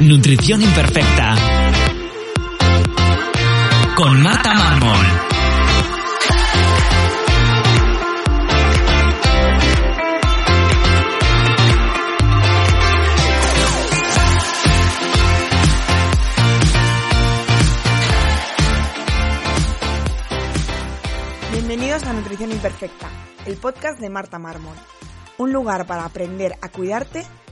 Nutrición imperfecta. Con Marta Mármol. Bienvenidos a Nutrición Imperfecta, el podcast de Marta Mármol. Un lugar para aprender a cuidarte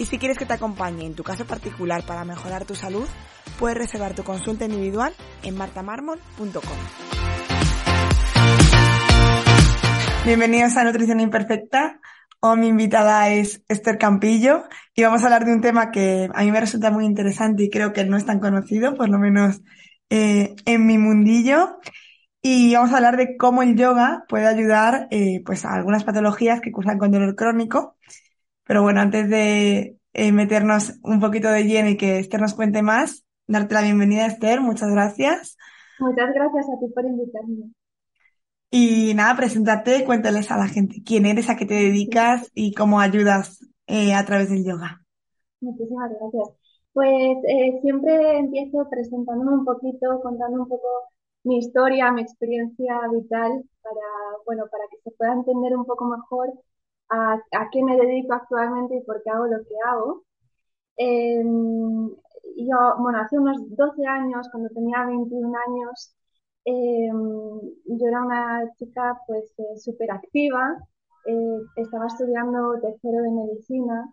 Y si quieres que te acompañe en tu caso particular para mejorar tu salud, puedes reservar tu consulta individual en martamarmol.com. Bienvenidos a Nutrición Imperfecta. Hoy mi invitada es Esther Campillo y vamos a hablar de un tema que a mí me resulta muy interesante y creo que no es tan conocido, por lo menos eh, en mi mundillo. Y vamos a hablar de cómo el yoga puede ayudar eh, pues a algunas patologías que cursan con dolor crónico. Pero bueno, antes de eh, meternos un poquito de lleno y que Esther nos cuente más, darte la bienvenida, Esther. Muchas gracias. Muchas gracias a ti por invitarme. Y nada, preséntate, cuéntales a la gente quién eres, a qué te dedicas y cómo ayudas eh, a través del yoga. Muchísimas gracias. Pues eh, siempre empiezo presentándome un poquito, contando un poco mi historia, mi experiencia vital, para, bueno, para que se pueda entender un poco mejor a, a qué me dedico actualmente y por qué hago lo que hago. Eh, yo, bueno, hace unos 12 años, cuando tenía 21 años, eh, yo era una chica pues eh, súper activa, eh, estaba estudiando tercero de medicina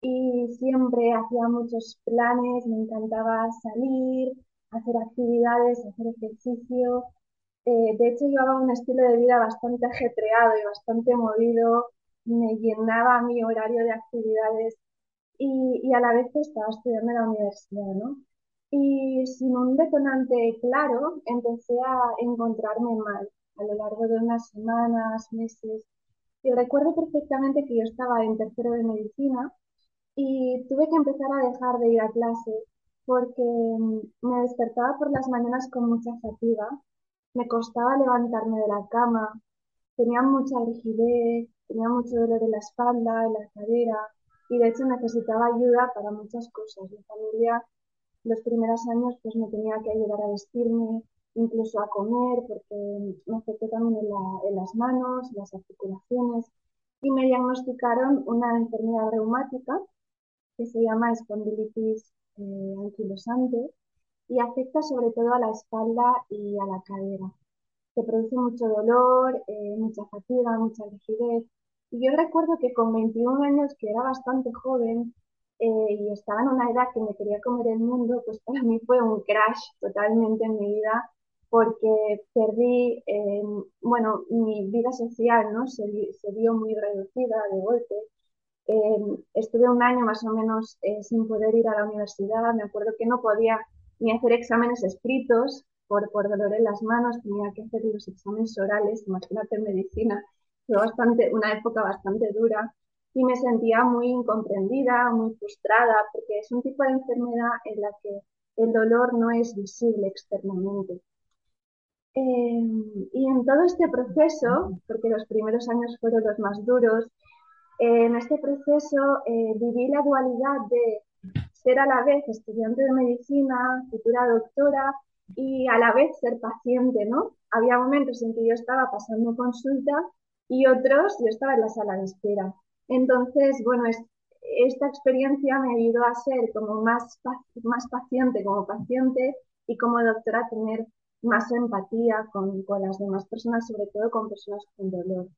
y siempre hacía muchos planes, me encantaba salir, hacer actividades, hacer ejercicio. Eh, de hecho, llevaba un estilo de vida bastante ajetreado y bastante movido, me llenaba mi horario de actividades y, a la vez estaba estudiando en la universidad, ¿no? Y sin un detonante claro, empecé a encontrarme mal a lo largo de unas semanas, meses. Y recuerdo perfectamente que yo estaba en tercero de medicina y tuve que empezar a dejar de ir a clase porque mm, me despertaba por las mañanas con mucha fatiga, me costaba levantarme de la cama, tenía mucha rigidez, tenía mucho dolor en la espalda, en la cadera y de hecho necesitaba ayuda para muchas cosas. Mi familia los primeros años pues me tenía que ayudar a vestirme, incluso a comer, porque me afectó también en, la, en las manos, las articulaciones, y me diagnosticaron una enfermedad reumática que se llama espondilitis eh, anquilosante y afecta sobre todo a la espalda y a la cadera. Se produce mucho dolor, eh, mucha fatiga, mucha rigidez. Y yo recuerdo que con 21 años, que era bastante joven, eh, y estaba en una edad que me quería comer el mundo, pues para mí fue un crash totalmente en mi vida porque perdí, eh, bueno, mi vida social, ¿no? Se, se, vio muy reducida de golpe. Eh, estuve un año más o menos eh, sin poder ir a la universidad. Me acuerdo que no podía ni hacer exámenes escritos por, por dolor en las manos, tenía que hacer los exámenes orales, imagínate en medicina. Fue bastante, una época bastante dura y me sentía muy incomprendida, muy frustrada, porque es un tipo de enfermedad en la que el dolor no es visible externamente. Eh, y en todo este proceso, porque los primeros años fueron los más duros, eh, en este proceso eh, viví la dualidad de ser a la vez estudiante de medicina, futura doctora y a la vez ser paciente, ¿no? Había momentos en que yo estaba pasando consulta y otros yo estaba en la sala de espera. Entonces, bueno, es, esta experiencia me ayudó a ser como más, más paciente como paciente y como doctora tener más empatía con, con las demás personas, sobre todo con personas con dolor.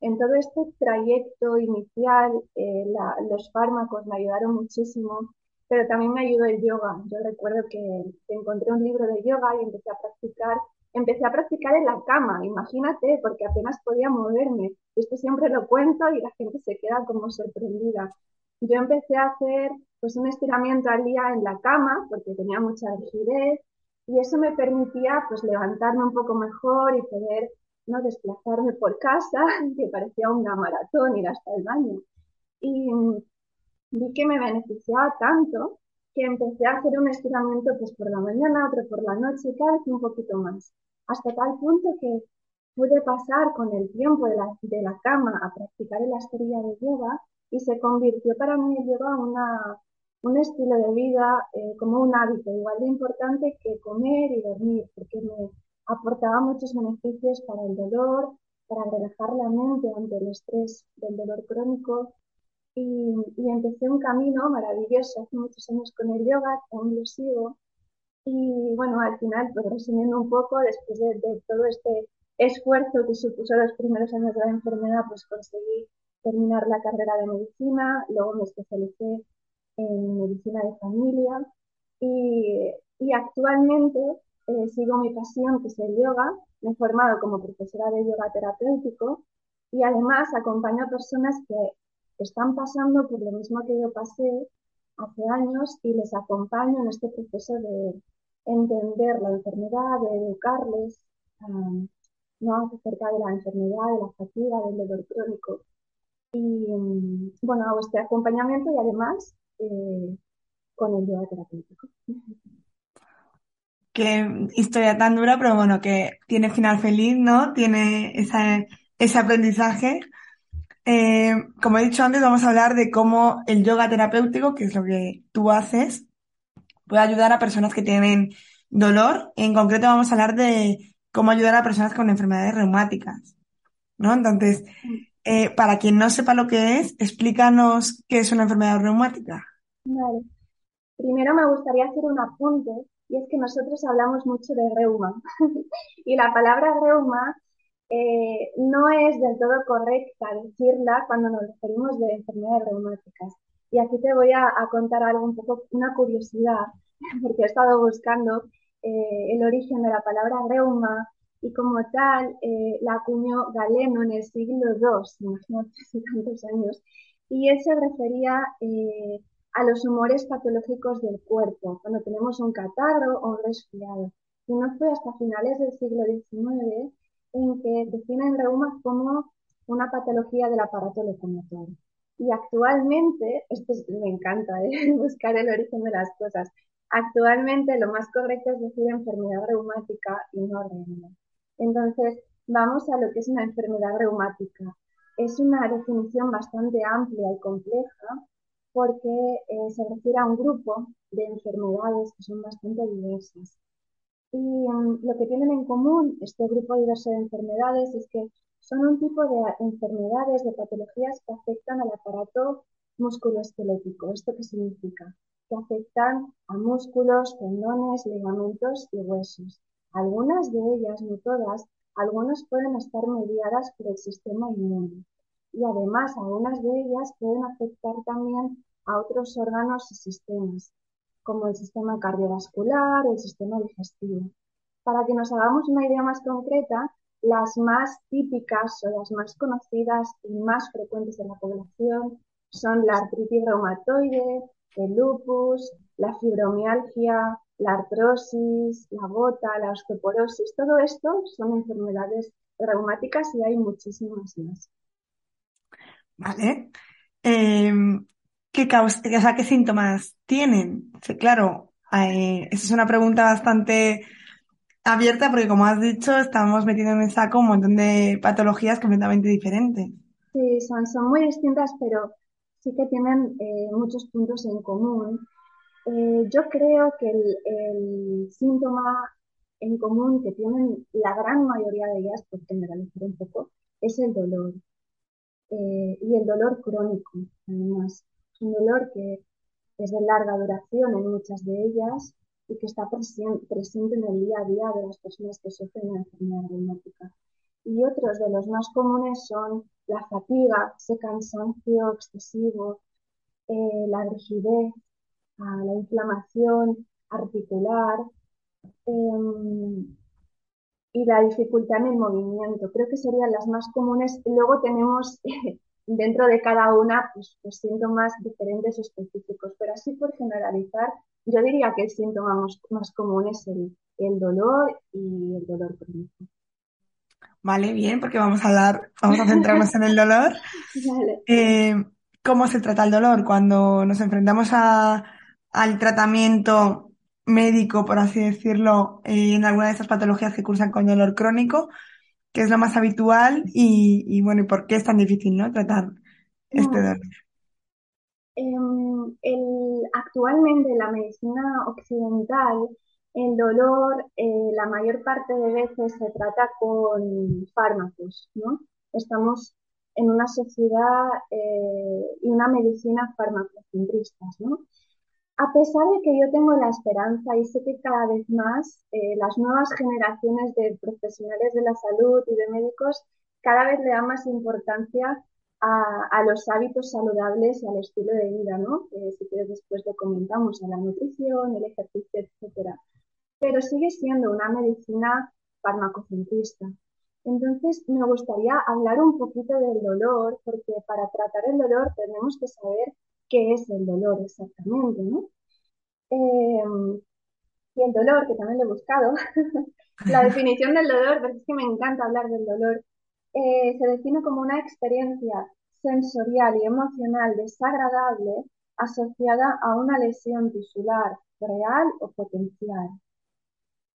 En todo este trayecto inicial, eh, los fármacos me ayudaron muchísimo, pero también me ayudó el yoga. Yo recuerdo que, encontré un libro de yoga y empecé a practicar. Empecé a practicar en la cama, imagínate, porque apenas podía moverme. Esto siempre lo cuento y la gente se queda como sorprendida. Yo empecé a hacer pues un estiramiento al día en la cama porque tenía mucha rigidez y eso me permitía pues levantarme un poco mejor y poder no desplazarme por casa, que parecía una maratón ir hasta el baño. Y vi que me beneficiaba tanto que empecé a hacer un estiramiento pues por la mañana, otro por la noche, cada vez un poquito más, hasta tal punto que pude pasar con el tiempo de la, de la cama a practicar el astería de yoga y se convirtió para mí el yoga una, un estilo de vida eh, como un hábito igual de importante que comer y dormir, porque me aportaba muchos beneficios para el dolor, para relajar la mente ante el estrés del dolor crónico. Y, empecé un camino maravilloso hace muchos años con el yoga, aún lo sigo. Y bueno, al final, pues resumiendo un poco, después de, todo este esfuerzo que supuso los primeros años de la enfermedad, pues conseguí terminar la carrera de medicina, luego me especialicé en medicina de familia y, y actualmente eh, sigo mi pasión, que es el yoga. Me he formado como profesora de yoga terapéutico y además acompaño a personas que están pasando por lo mismo que yo pasé hace años y les acompaño en este proceso de entender la enfermedad, de educarles ¿no? acerca de la enfermedad, de la fatiga, del dolor crónico. Y bueno, hago este acompañamiento y además eh, con el yoga terapéutico. qué historia tan dura, pero bueno, que tiene final feliz, ¿no? Tiene ese aprendizaje. Eh, como he dicho antes, vamos a hablar de cómo el yoga terapéutico, que es lo que tú haces, puede ayudar a personas que tienen dolor. En concreto vamos a hablar de cómo ayudar a personas con enfermedades reumáticas, ¿no? Entonces, eh, para quien no sepa lo que es, explícanos qué es una enfermedad reumática. Vale. Primero me gustaría hacer un apunte y es que nosotros hablamos mucho de reuma y la palabra reuma eh, no es del todo correcta decirla cuando nos referimos de enfermedades reumáticas. Y aquí te voy a, contar algo un poco, una curiosidad, porque he estado buscando eh, el origen de la palabra reuma y como tal eh, la acuñó Galeno en el siglo II, imagínate hace tantos años, y él se refería a los humores patológicos del cuerpo, cuando tenemos un catarro o un resfriado. Y no fue hasta finales del siglo XIX en que definen reumas como una patología del aparato locomotor. Y actualmente, esto me encanta, ¿eh? buscar el origen de las cosas, actualmente lo más correcto es decir enfermedad reumática y no reuma. Entonces, vamos a lo que es una enfermedad reumática. Es una definición bastante amplia y compleja porque eh, se refiere a un grupo de enfermedades que son bastante diversas. Y mm, lo que tienen en común este grupo diverso de enfermedades es que son un tipo de enfermedades, de patologías que afectan al aparato musculoesquelético. ¿Esto qué significa? Que afectan a músculos, tendones, ligamentos y huesos. Algunas de ellas, no todas, algunas pueden estar mediadas por el sistema inmune. Y además, algunas de ellas pueden afectar también a otros órganos y sistemas, como el sistema cardiovascular el sistema digestivo. Para que nos hagamos una idea más concreta, las más típicas o las más conocidas y más frecuentes en la población son la artritis reumatoide, el lupus, la fibromialgia, la artrosis, la gota, la osteoporosis. Todo esto son enfermedades reumáticas y hay muchísimas más. Vale. Em, ¿Qué, causa, o sea, ¿Qué síntomas tienen? claro, eh, esa es una pregunta bastante abierta porque, como has dicho, estamos metiendo en el saco un montón de patologías completamente diferentes. Sí, son, son muy distintas, pero sí que tienen eh, muchos puntos en común. Eh, yo creo que el, síntoma en común que tienen la gran mayoría de ellas, por generalizar un poco, es el dolor. y el dolor crónico, además un dolor que es de larga duración en muchas de ellas y que está presente en el día a día de las personas que sufren una enfermedad reumática. Y otros de los más comunes son la fatiga, ese cansancio excesivo, eh, la rigidez, la inflamación articular em, y la dificultad en el movimiento. Creo que serían las más comunes. Luego tenemos dentro de cada una pues, síntomas diferentes específicos, pero así por generalizar, yo diría que el síntoma más, común es el, dolor y el dolor crónico. Vale, bien, porque vamos a hablar, vamos a centrarnos en el dolor. Eh, ¿Cómo se trata el dolor? Cuando nos enfrentamos al tratamiento médico, por así decirlo, eh, en alguna de esas patologías que cursan con dolor crónico, ¿qué es lo más habitual y, bueno, ¿y por qué es tan difícil, ¿no? tratar este dolor? Em, actualmente la medicina occidental, el dolor eh, la mayor parte de veces se trata con fármacos, ¿no? Estamos en una sociedad eh, y una medicina farmacocentristas, ¿no? A pesar de que yo tengo la esperanza y sé que cada vez más eh, las nuevas generaciones de profesionales de la salud y de médicos cada vez le dan más importancia a, los hábitos saludables y al estilo de vida, ¿no? si quieres después lo comentamos, a la nutrición, el ejercicio, etcétera. Pero sigue siendo una medicina farmacocentrista. Entonces, me gustaría hablar un poquito del dolor, porque para tratar el dolor tenemos que saber qué es el dolor exactamente, ¿no? Em, y el dolor, que también lo he buscado, la definición del dolor, porque es que me encanta hablar del dolor, eh, se define como una experiencia sensorial y emocional desagradable asociada a una lesión tisular real o potencial.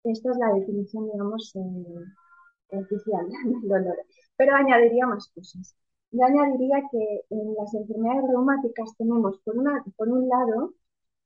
Esta es la definición, digamos, eh, oficial del dolor. Pero añadiría más cosas. Yo añadiría que en las enfermedades reumáticas tenemos, por, una, por un lado,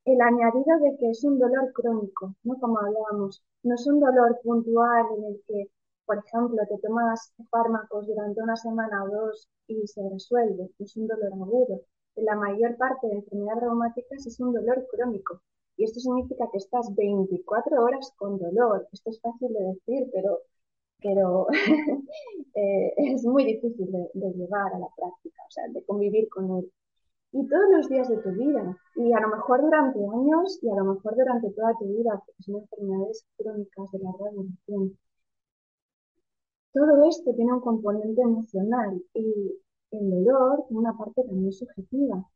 el añadido de que es un dolor crónico, ¿no? Como hablábamos, no es un dolor puntual en el que por ejemplo, te tomas fármacos durante una semana o dos y se resuelve, es un dolor agudo. En la mayor parte de enfermedades reumáticas es un dolor crónico. Y esto significa que estás 24 horas con dolor. Esto es fácil de decir, pero, pero eh, es muy difícil de, de, llevar a la práctica, o sea, de convivir con él. Y todos los días de tu vida, y a lo mejor durante años, y a lo mejor durante toda tu vida, porque son enfermedades crónicas de larga duración. Todo esto tiene un componente emocional y el dolor tiene una parte también subjetiva.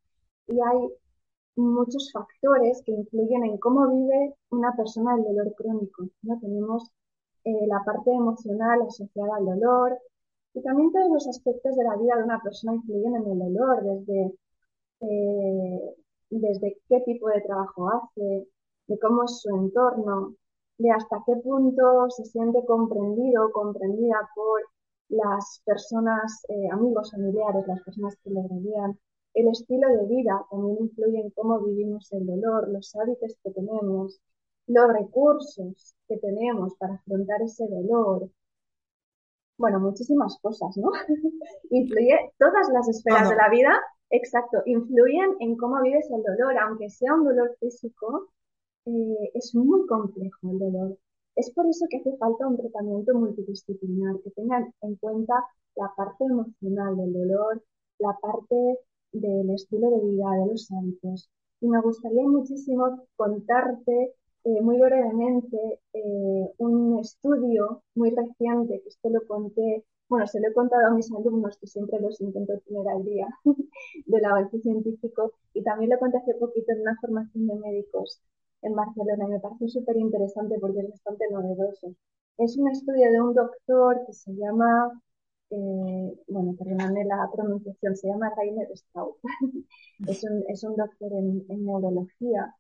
Y hay muchos factores que influyen en cómo vive una persona el dolor crónico. ¿no? Tenemos eh, la parte emocional asociada al dolor y también todos los aspectos de la vida de una persona influyen en el dolor, desde, eh, desde qué tipo de trabajo hace, de cómo es su entorno, de hasta qué punto se siente comprendido o comprendida por las personas, eh, amigos, familiares, las personas que le rodean. El estilo de vida también influye en cómo vivimos el dolor, los hábitos que tenemos, los recursos que tenemos para afrontar ese dolor. Bueno, muchísimas cosas, ¿no? Influye todas las esferas de la vida, exacto, influyen en cómo vives el dolor, aunque sea un dolor físico, eh, es muy complejo el dolor. Es por eso que hace falta un tratamiento multidisciplinar, que tenga en cuenta la parte emocional del dolor, la parte del estilo de vida, de los hábitos. Y me gustaría muchísimo contarte eh, muy brevemente eh, un estudio muy reciente, que esto lo conté, bueno, se lo he contado a mis alumnos, que siempre los intento tener al día, del avance científico, y también lo conté hace poquito en una formación de médicos en Barcelona y me parece súper interesante porque es bastante novedoso. Es un estudio de un doctor que se llama, eh, bueno, perdóname la pronunciación, se llama Rainer Straub. es, un, es un doctor en, neurología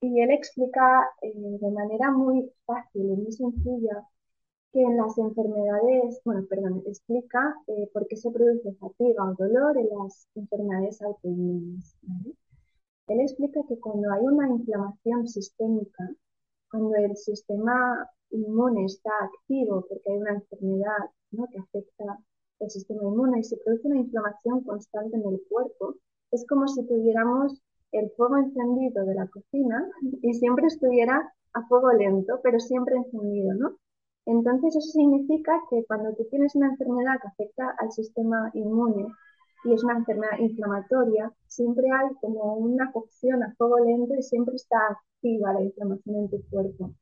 y él explica eh, de manera muy fácil y muy sencilla que en las enfermedades, bueno, perdón, explica eh, por qué se produce fatiga o dolor en las enfermedades autoinmunes. Él explica que cuando hay una inflamación sistémica, cuando el sistema inmune está activo porque hay una enfermedad ¿no? que afecta el sistema inmune y se produce una inflamación constante en el cuerpo, Es como si tuviéramos el fuego encendido de la cocina y siempre estuviera a fuego lento, pero siempre encendido, ¿no? Entonces eso significa que cuando tú tienes una enfermedad que afecta al sistema inmune y es una enfermedad inflamatoria, siempre hay como una cocción a fuego lento y siempre está activa la inflamación en tu cuerpo.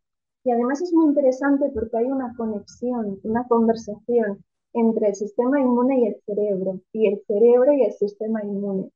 Y además es muy interesante porque hay una conexión, una conversación entre el sistema inmune y el cerebro, y el cerebro y el sistema inmune.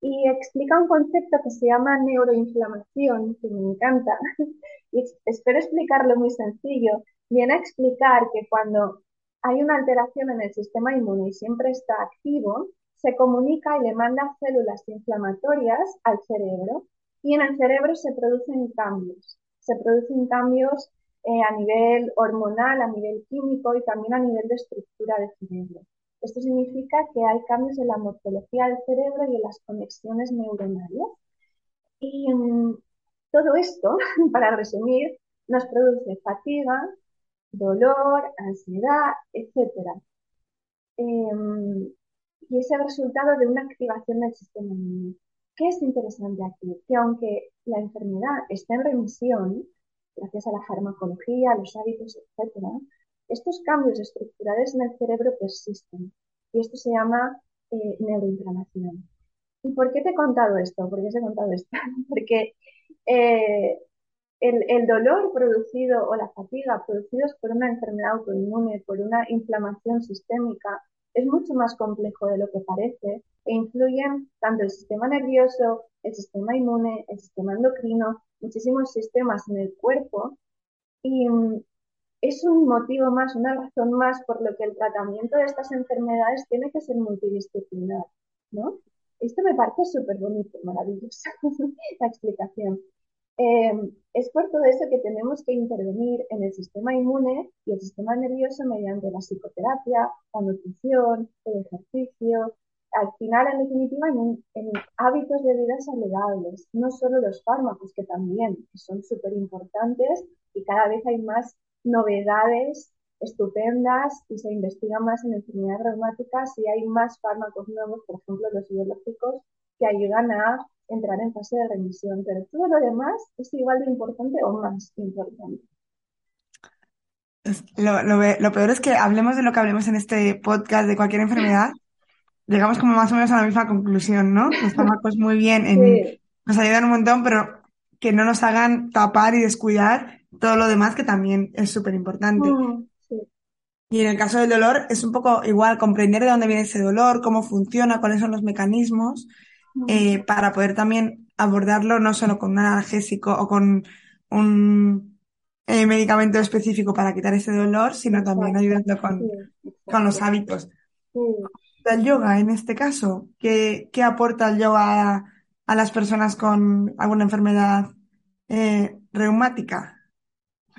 Y explica un concepto que se llama neuroinflamación, que me encanta, y espero explicarlo muy sencillo. Viene a explicar que cuando hay una alteración en el sistema inmune y siempre está activo, se comunica y le manda células inflamatorias al cerebro y en el cerebro se producen cambios. Se producen cambios eh, a nivel hormonal, a nivel químico y también a nivel de estructura del cerebro. Esto significa que hay cambios en la morfología del cerebro y en las conexiones neuronales. Y mm, todo esto, para resumir, nos produce fatiga, dolor, ansiedad, etc. Em, y es el resultado de una activación del sistema inmune. ¿Qué es interesante aquí? Que aunque la enfermedad está en remisión, gracias a la farmacología, los hábitos, etc., estos cambios estructurales en el cerebro persisten y esto se llama eh, neuroinflamación. ¿Y por qué te he contado esto? ¿Por qué te he contado esto? Porque eh, el, dolor producido o la fatiga producidos por una enfermedad autoinmune, por una inflamación sistémica, es mucho más complejo de lo que parece e influyen tanto el sistema nervioso, el sistema inmune, el sistema endocrino, muchísimos sistemas en el cuerpo y mm, es un motivo más, una razón más por lo que el tratamiento de estas enfermedades tiene que ser multidisciplinar, ¿no? Esto me parece súper bonito, maravilloso, la explicación. Em, es por todo eso que tenemos que intervenir en el sistema inmune y el sistema nervioso mediante la psicoterapia, la nutrición, el ejercicio, al final, en definitiva, en, en hábitos de vida saludables, no solo los fármacos, que también son súper importantes y cada vez hay más novedades estupendas y se investiga más en enfermedades reumáticas y hay más fármacos nuevos, por ejemplo los biológicos, que ayudan a entrar en fase de remisión. Pero todo lo demás es igual de importante o más importante. Lo, peor es que hablemos de lo que hablemos en este podcast de cualquier enfermedad, llegamos como más o menos a la misma conclusión, ¿no? Los fármacos muy bien, nos ayudan un montón, pero que no nos hagan tapar y descuidar todo lo demás que también es súper importante. Y en el caso del dolor es un poco igual comprender de dónde viene ese dolor, cómo funciona, cuáles son los mecanismos, eh, para poder también abordarlo no solo con un analgésico o con un eh, medicamento específico para quitar ese dolor, sino también ayudando con, con los hábitos. El yoga, en este caso, ¿qué, qué aporta el yoga a, a, las personas con alguna enfermedad eh, reumática?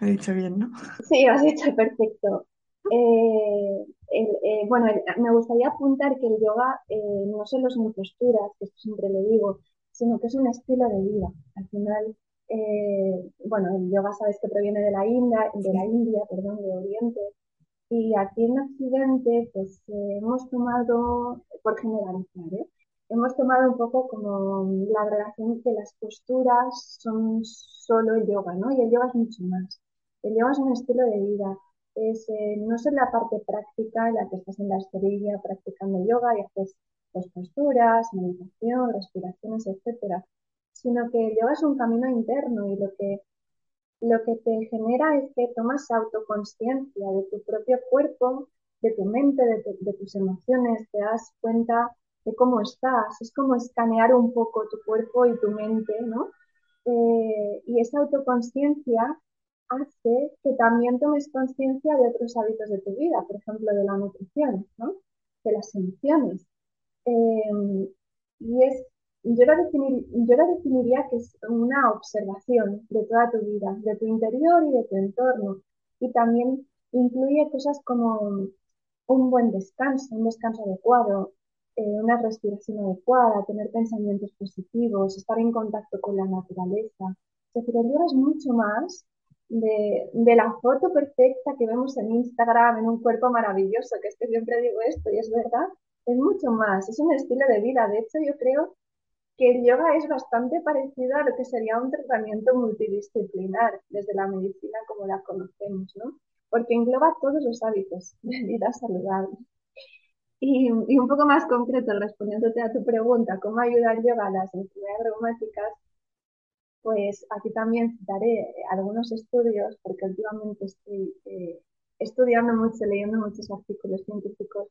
He dicho bien, ¿no? Sí, has dicho perfecto. Eh, eh, bueno, me gustaría apuntar que el yoga eh, no solo son posturas, que esto siempre lo digo, sino que es un estilo de vida. Al final, bueno, el yoga sabes que proviene de la India, de la India, perdón, de Oriente, y aquí en Occidente, pues hemos tomado, por generalizar, hemos tomado un poco como la relación que las posturas son solo el yoga, ¿no? Y el yoga es mucho más. El yoga es un estilo de vida. Es, eh, no es la parte práctica en la que estás en la esterilla practicando yoga y haces pues, posturas, meditación, respiraciones, etcétera, sino que el yoga es un camino interno y lo que, lo que te genera es que tomas autoconsciencia de tu propio cuerpo, de tu mente, de, tus emociones, te das cuenta de cómo estás, es como escanear un poco tu cuerpo y tu mente, ¿no? Eh, y esa autoconsciencia hace que también tomes conciencia de otros hábitos de tu vida, por ejemplo, de la nutrición, de las emociones. Em, y es, yo lo definiría que es una observación de toda tu vida, de tu interior y de tu entorno. Y también incluye cosas como un buen descanso, un descanso adecuado, eh, una respiración adecuada, tener pensamientos positivos, estar en contacto con la naturaleza. Es decir, el yoga es mucho más de, la foto perfecta que vemos en Instagram, en un cuerpo maravilloso, que es que siempre digo esto y es verdad, es mucho más, es un estilo de vida. De hecho, yo creo que el yoga es bastante parecido a lo que sería un tratamiento multidisciplinar desde la medicina como la conocemos, ¿no? Porque engloba todos los hábitos de vida saludable. Y, y un poco más concreto, respondiéndote a tu pregunta, ¿cómo ayuda el yoga a las enfermedades reumáticas? Pues aquí también citaré algunos estudios, porque últimamente estoy eh, estudiando mucho, leyendo muchos artículos científicos,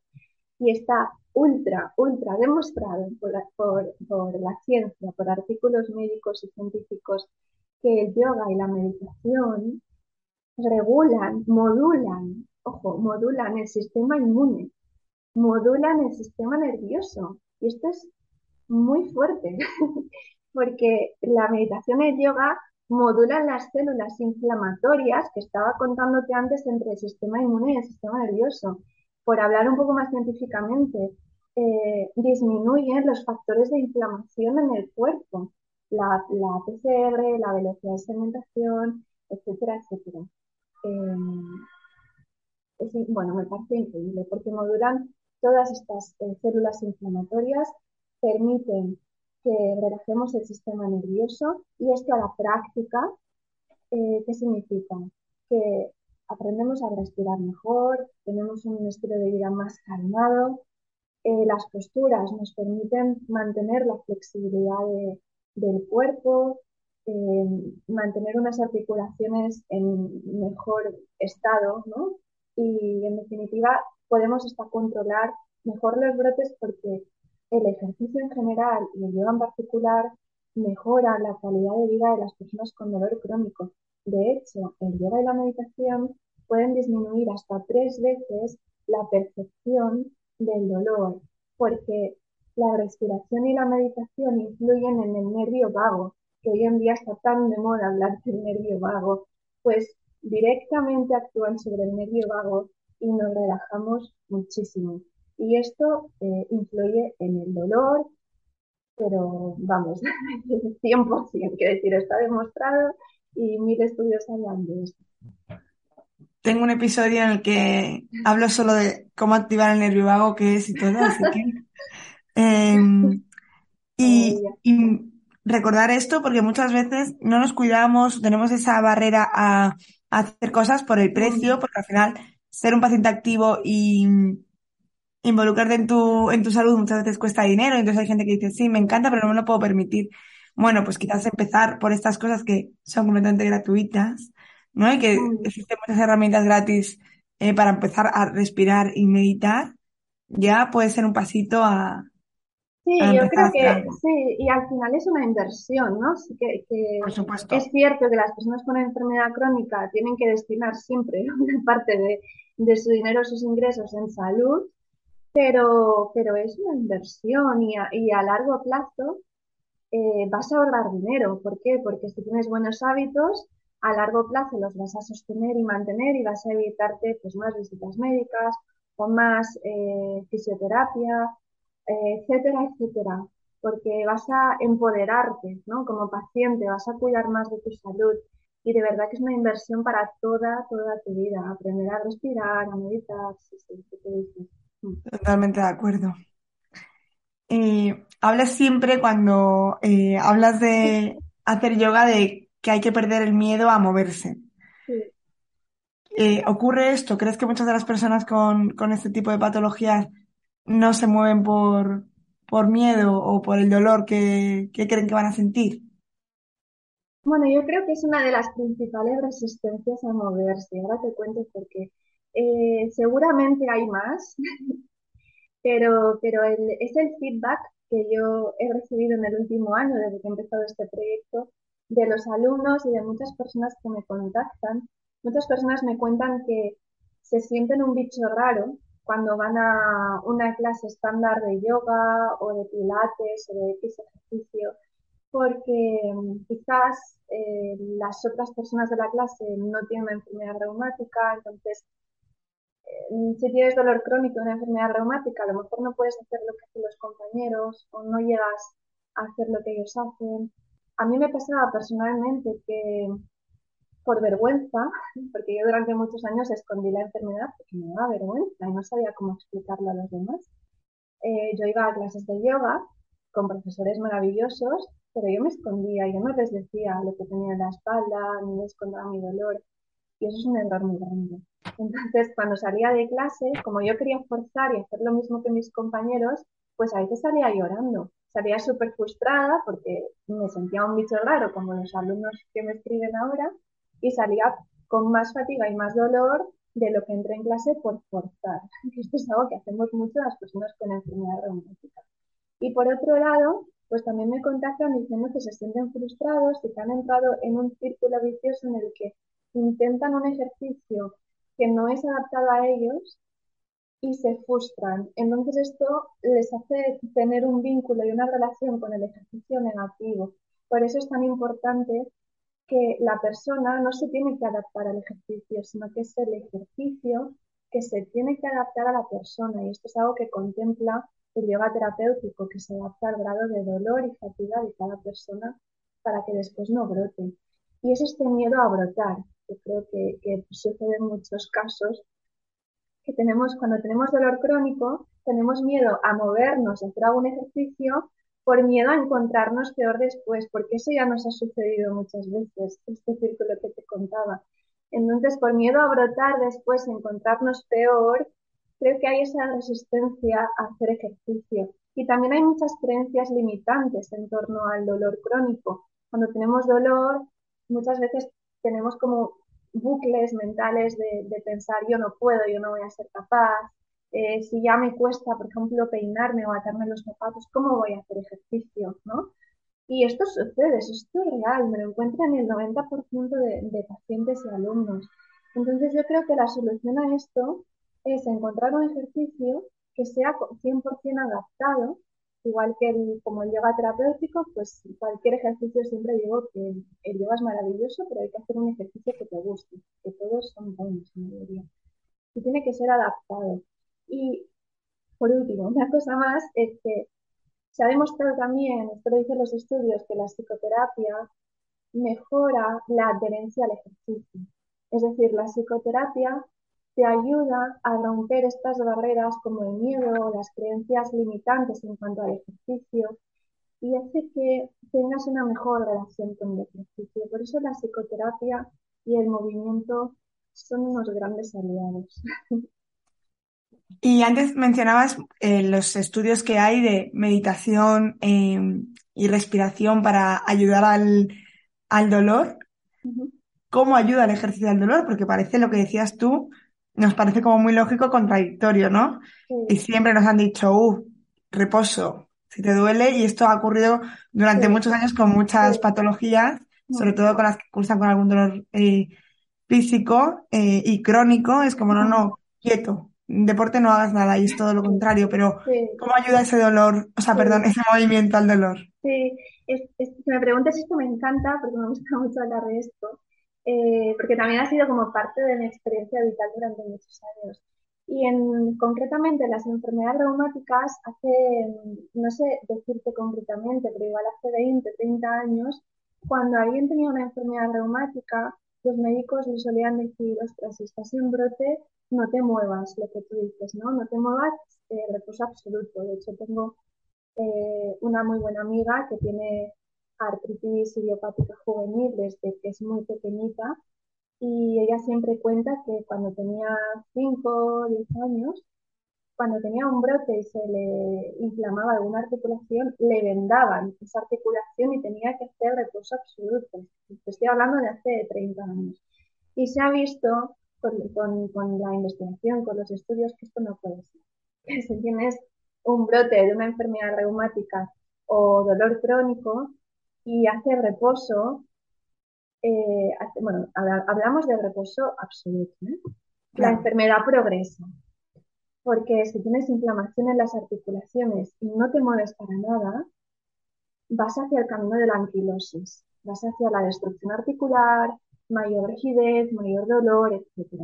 y está ultra, ultra demostrado por por, por la ciencia, por artículos médicos y científicos, que el yoga y la meditación regulan, modulan, ojo, modulan el sistema inmune, modulan el sistema nervioso. Y esto es muy fuerte, porque la meditación y yoga modulan las células inflamatorias que estaba contándote antes entre el sistema inmune y el sistema nervioso. Por hablar un poco más científicamente, eh, disminuyen los factores de inflamación en el cuerpo, la, la PCR, la velocidad de segmentación, etcétera, etcétera. Eh, bueno, me parece increíble porque modulan todas estas eh, células inflamatorias, permiten que relajemos el sistema nervioso y esto a la práctica, eh, ¿qué significa? Que aprendemos a respirar mejor, tenemos un estilo de vida más calmado, eh, las posturas nos permiten mantener la flexibilidad del cuerpo, eh, mantener unas articulaciones en mejor estado, ¿no? Y en definitiva podemos hasta controlar mejor los brotes porque el ejercicio en general y el yoga en particular mejora la calidad de vida de las personas con dolor crónico. De hecho, el yoga y la meditación pueden disminuir hasta tres veces la percepción del dolor, porque la respiración y la meditación influyen en el nervio vago, que hoy en día está tan de moda hablar del nervio vago, pues directamente actúan sobre el nervio vago y nos relajamos muchísimo y esto eh, influye en el dolor, pero vamos, 100%, que decir, está demostrado y mil estudios hablan de esto. Tengo un episodio en el que hablo solo de cómo activar el nervio vago, qué es y todo, así que... Em, y, y, recordar esto porque muchas veces no nos cuidamos, tenemos esa barrera a, a hacer cosas por el precio, porque al final ser un paciente activo y involucrarte en tu, en tu salud muchas veces cuesta dinero, entonces hay gente que dice, sí, me encanta, pero no me lo puedo permitir. Bueno, pues quizás empezar por estas cosas que son completamente gratuitas, ¿no? Y que existen muchas herramientas gratis eh, para empezar a respirar y meditar, ya puede ser un pasito a... Sí, yo creo que sí, y al final es una inversión, ¿no? Sí que, que Por supuesto. es cierto que las personas con enfermedad crónica tienen que destinar siempre una parte de, de su dinero, sus ingresos en salud, pero, pero es una inversión y a, y a largo plazo eh, vas a ahorrar dinero. ¿Por qué? Porque si tienes buenos hábitos, a largo plazo los vas a sostener y mantener y vas a evitarte pues, más visitas médicas o más eh, fisioterapia, eh, etcétera, etcétera. Porque vas a empoderarte, ¿no? Como paciente, vas a cuidar más de tu salud. Y de verdad que es una inversión para toda, toda tu vida. Aprender a respirar, a meditar, sí, sí, ¿qué te dices? Totalmente de acuerdo. Eh, hablas siempre cuando eh, hablas de hacer yoga de que hay que perder el miedo a moverse. Sí. Eh, ¿ocurre esto? ¿Crees que muchas de las personas con, con este tipo de patologías no se mueven por, por miedo o por el dolor que, que creen que van a sentir? Bueno, yo creo que es una de las principales resistencias a moverse. Ahora te cuento por qué. Eh, seguramente hay más, pero, pero el, es el feedback que yo he recibido en el último año desde que he empezado este proyecto de los alumnos y de muchas personas que me contactan. Muchas personas me cuentan que se sienten un bicho raro cuando van a una clase estándar de yoga o de pilates o de X ejercicio, porque mm, quizás eh, las otras personas de la clase no tienen una enfermedad reumática, entonces si tienes dolor crónico, una enfermedad reumática, a lo mejor no puedes hacer lo que hacen los compañeros o no llegas a hacer lo que ellos hacen. A mí me pasaba personalmente que por vergüenza, porque yo durante muchos años escondí la enfermedad porque me daba vergüenza y no sabía cómo explicarlo a los demás. eh, yo iba a clases de yoga con profesores maravillosos, pero yo me escondía, yo no les decía lo que tenía en la espalda, ni les contaba mi dolor. Y eso es un error muy grande. Entonces, cuando salía de clase, como yo quería forzar y hacer lo mismo que mis compañeros, pues a veces salía llorando. Salía súper frustrada porque me sentía un bicho raro, como los alumnos que me escriben ahora, y salía con más fatiga y más dolor de lo que entré en clase por forzar. Esto es algo que hacemos mucho las personas con enfermedad reumática. Y por otro lado, pues también me contactan diciendo que se sienten frustrados y que han entrado en un círculo vicioso en el que intentan un ejercicio que no es adaptado a ellos y se frustran. Entonces esto les hace tener un vínculo y una relación con el ejercicio negativo. Por eso es tan importante que la persona no se tiene que adaptar al ejercicio, sino que es el ejercicio que se tiene que adaptar a la persona. Y esto es algo que contempla el yoga terapéutico, que se adapta al grado de dolor y fatiga de cada persona para que después no brote. Y es este miedo a brotar, que creo que, que sucede en muchos casos, que tenemos cuando tenemos dolor crónico, tenemos miedo a movernos, a hacer algún ejercicio, por miedo a encontrarnos peor después, porque eso ya nos ha sucedido muchas veces, este círculo que te contaba. Entonces, por miedo a brotar después, encontrarnos peor, creo que hay esa resistencia a hacer ejercicio. Y también hay muchas creencias limitantes en torno al dolor crónico. Cuando tenemos dolor, muchas veces tenemos como bucles mentales de, pensar yo no puedo, yo no voy a ser capaz, eh, si ya me cuesta, por ejemplo, peinarme o atarme los zapatos, ¿cómo voy a hacer ejercicio? ¿no? Y esto sucede, esto es real, me lo encuentro en el 90% de, de pacientes y alumnos. Entonces yo creo que la solución a esto es encontrar un ejercicio que sea 100% adaptado, igual que el, como el yoga terapéutico, pues cualquier ejercicio siempre digo que el yoga es maravilloso, pero hay que hacer un ejercicio que te guste, que todos son buenos en mayoría. Y tiene que ser adaptado. Y por último, una cosa más es que se ha demostrado también, esto lo dicen los estudios, que la psicoterapia mejora la adherencia al ejercicio. Es decir, la psicoterapia te ayuda a romper estas barreras como el miedo o las creencias limitantes en cuanto al ejercicio y hace que tengas una mejor relación con el ejercicio. Por eso la psicoterapia y el movimiento son unos grandes aliados. Y antes mencionabas eh, los estudios que hay de meditación eh, y respiración para ayudar al, al dolor. ¿Cómo ayuda el ejercicio al dolor? Porque parece lo que decías tú, nos parece como muy lógico, contradictorio, ¿no? Y siempre nos han dicho, uh, reposo, si te duele, y esto ha ocurrido durante muchos años con muchas patologías, sobre todo con las que cursan con algún dolor eh, físico y crónico, es como, no, no, quieto, deporte no hagas nada y es todo lo contrario, pero ¿cómo ayuda ese dolor, o sea, perdón, ese movimiento al dolor? Sí, es, me preguntas esto me encanta porque me gusta mucho hablar de esto, eh, porque también ha sido como parte de mi experiencia vital durante muchos años. Y en, concretamente las enfermedades reumáticas, hace, no sé decirte concretamente, pero igual hace 20, 30 años, cuando alguien tenía una enfermedad reumática, los médicos le solían decir, ostras, si estás en brote, no te muevas, lo que tú dices, ¿no? No te muevas, eh, reposo absoluto. De hecho, tengo eh, una muy buena amiga que tiene artritis idiopática juvenil desde que es muy pequeñita y ella siempre cuenta que cuando tenía 5 o 10 años, cuando tenía un brote y se le inflamaba alguna articulación, le vendaban esa articulación y tenía que hacer reposo absoluto. Estoy hablando de hace 30 años. Y se ha visto con, la investigación, con los estudios, que esto no puede ser. Que si tienes un brote de una enfermedad reumática o dolor crónico y hace reposo, eh, bueno, hablamos de reposo absoluto. ¿eh? La enfermedad progresa. Porque si tienes inflamación en las articulaciones y no te mueves para nada, vas hacia el camino de la anquilosis, vas hacia la destrucción articular, mayor rigidez, mayor dolor, etc.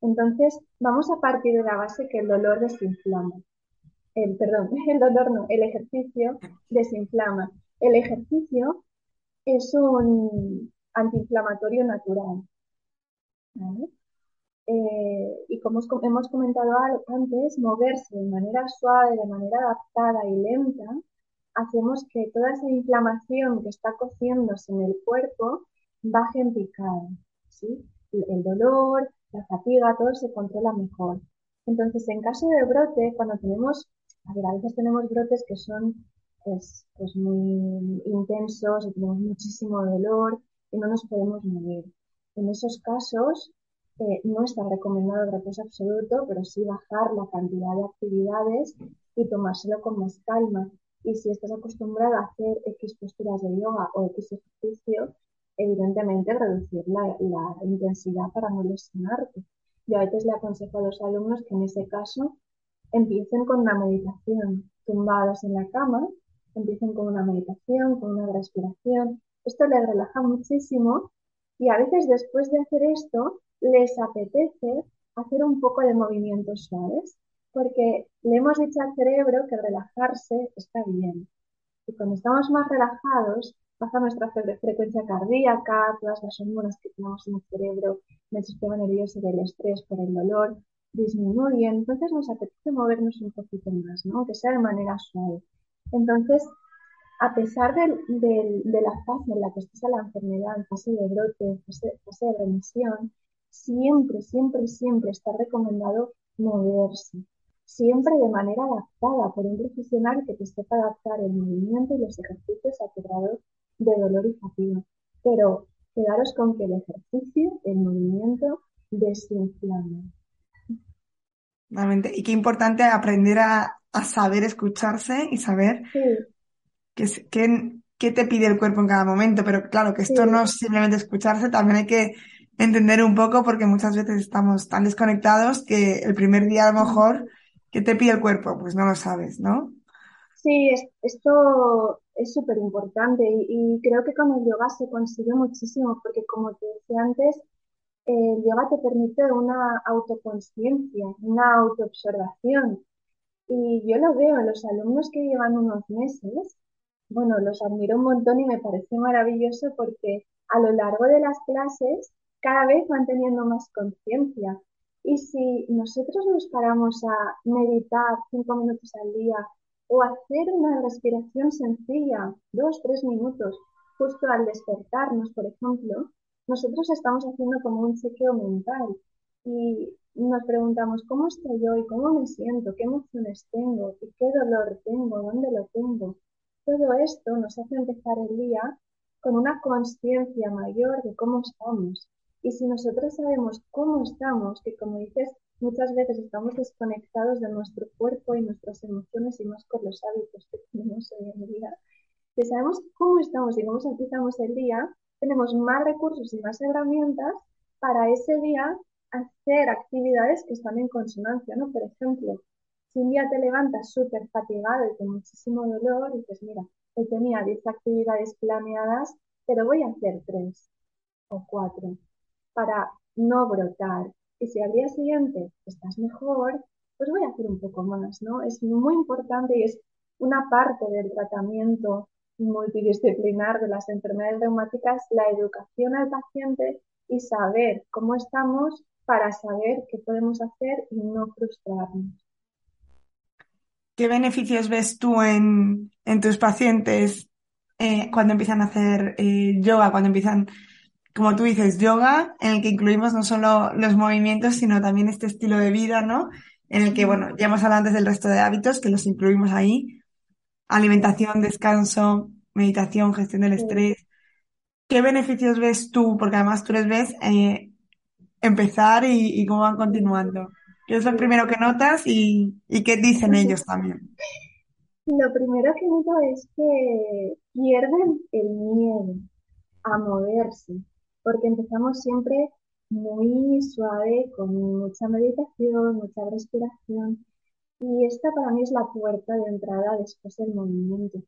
Entonces, vamos a partir de la base que el dolor desinflama. El, perdón, el dolor no, el ejercicio desinflama. El ejercicio es un antiinflamatorio natural. eh, y como hemos comentado antes, moverse de manera suave, de manera adaptada y lenta, hacemos que toda esa inflamación que está cociéndose en el cuerpo baje en picado. ¿sí? El dolor, la fatiga, todo se controla mejor. Entonces, en caso de brote, cuando tenemos, a veces tenemos brotes que son pues, pues muy intensos y tenemos muchísimo dolor y no nos podemos mover. En esos casos, eh, no está recomendado reposo absoluto, pero sí bajar la cantidad de actividades y tomárselo con más calma. Y si estás acostumbrado a hacer X posturas de yoga o X ejercicio, evidentemente reducir la, la intensidad para no lesionarte. Y a veces le aconsejo a los alumnos que en ese caso empiecen con una meditación, tumbados en la cama, empiecen con una meditación, con una respiración. Esto les relaja muchísimo y a veces después de hacer esto les apetece hacer un poco de movimientos suaves, porque le hemos dicho al cerebro que relajarse está bien. Y cuando estamos más relajados, baja nuestra frecuencia cardíaca, todas las hormonas que tenemos en el cerebro, en el sistema nervioso del estrés por el dolor, disminuyen. Entonces nos apetece movernos un poquito más, ¿no? Aunque sea de manera suave. Entonces, a pesar de la fase en la que está la enfermedad, fase de brote, fase, fase de remisión, siempre, siempre, siempre está recomendado moverse, siempre de manera adaptada por un profesional que te sepa adaptar el movimiento y los ejercicios a tu grado de dolor y fatiga. Pero quedaros con que el ejercicio, el movimiento, desinflama. Y qué importante aprender a, saber escucharse y saber qué, qué, te pide el cuerpo en cada momento. Pero claro, que esto no es simplemente escucharse, también hay que entender un poco porque muchas veces estamos tan desconectados que el primer día a lo mejor, ¿qué te pide el cuerpo? Pues no lo sabes, ¿no? Sí, esto es súper importante y, creo que con el yoga se consigue muchísimo porque como te decía antes, el yoga te permite una autoconsciencia, una autoobservación. Y yo lo veo los alumnos que llevan unos meses, bueno, los admiro un montón y me parece maravilloso porque a lo largo de las clases cada vez van teniendo más conciencia. Y si nosotros nos paramos a meditar cinco minutos al día o hacer una respiración sencilla, dos, tres minutos, justo al despertarnos, por ejemplo, nosotros estamos haciendo como un chequeo mental y nos preguntamos cómo estoy hoy, cómo me siento, qué emociones tengo, y qué dolor tengo, dónde lo tengo. Todo esto nos hace empezar el día con una conciencia mayor de cómo estamos. Y si nosotros sabemos cómo estamos, que como dices, muchas veces estamos desconectados de nuestro cuerpo y nuestras emociones y más con los hábitos que tenemos hoy en día, si sabemos cómo estamos y cómo empezamos el día, tenemos más recursos y más herramientas para ese día hacer actividades que están en consonancia, ¿no? Por ejemplo, si un día te levantas súper fatigado y con muchísimo dolor, dices, mira, hoy tenía 10 actividades planeadas, pero voy a hacer 3 o 4 para no brotar. Y si al día siguiente estás mejor, pues voy a hacer un poco más, ¿no? Es muy importante y es una parte del tratamiento multidisciplinar de las enfermedades reumáticas, la educación al paciente y saber cómo estamos para saber qué podemos hacer y no frustrarnos. ¿Qué beneficios ves tú en, tus pacientes eh, cuando empiezan a hacer eh, yoga, cuando empiezan como tú dices, yoga, en el que incluimos no solo los movimientos, sino también este estilo de vida, ¿no? En el que, bueno, ya hemos hablado antes del resto de hábitos, que los incluimos ahí. Alimentación, descanso, meditación, gestión del estrés. ¿Qué beneficios ves tú? Porque además tú les ves eh, empezar y, cómo van continuando. ¿Qué es lo primero que notas y, y qué dicen ellos también? Lo primero que noto es que pierden el miedo a moverse porque empezamos siempre muy suave, con mucha meditación, mucha respiración. Y esta para mí es la puerta de entrada después del movimiento.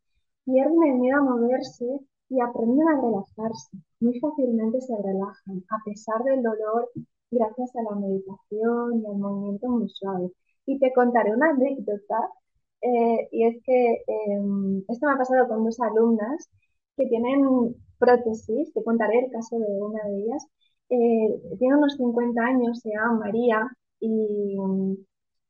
Pierden el miedo a moverse y aprenden a relajarse. Muy fácilmente se relajan, a pesar del dolor, gracias a la meditación y al movimiento muy suave. Y te contaré una anécdota, eh, y es que em, esto me ha pasado con dos alumnas que tienen prótesis, te contaré el caso de una de ellas, eh, tiene unos 50 años, se llama María y mm,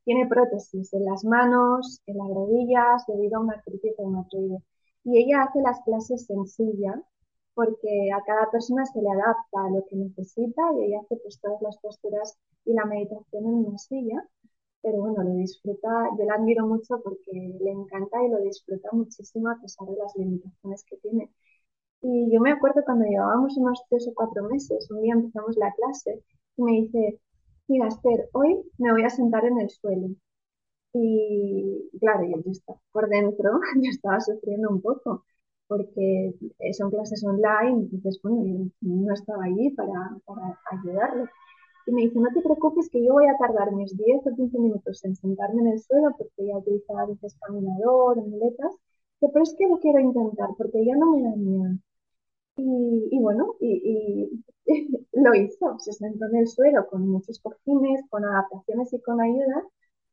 tiene prótesis en las manos, en las rodillas, debido a una artritis reumatoide. Y ella hace las clases en silla porque a cada persona se le adapta a lo que necesita y ella hace pues todas las posturas y la meditación en una silla. Pero bueno, lo disfruta, yo la admiro mucho porque le encanta y lo disfruta muchísimo a pesar de las limitaciones que tiene. Y yo me acuerdo cuando llevábamos unos tres o cuatro meses, un día empezamos la clase y me dice, mira Esther, hoy me voy a sentar en el suelo. Y claro, yo estaba por dentro, yo estaba sufriendo un poco porque son clases online, entonces, bueno, yo no estaba allí para, para ayudarle. Y me dice, no te preocupes que yo voy a tardar mis 10 o 15 minutos en sentarme en el suelo porque ya utilizaba a veces caminador, muletas, pero es que lo quiero intentar porque ya no me da miedo. Y, bueno, y, lo hizo, se sentó en el suelo con muchos cojines, con adaptaciones y con ayuda.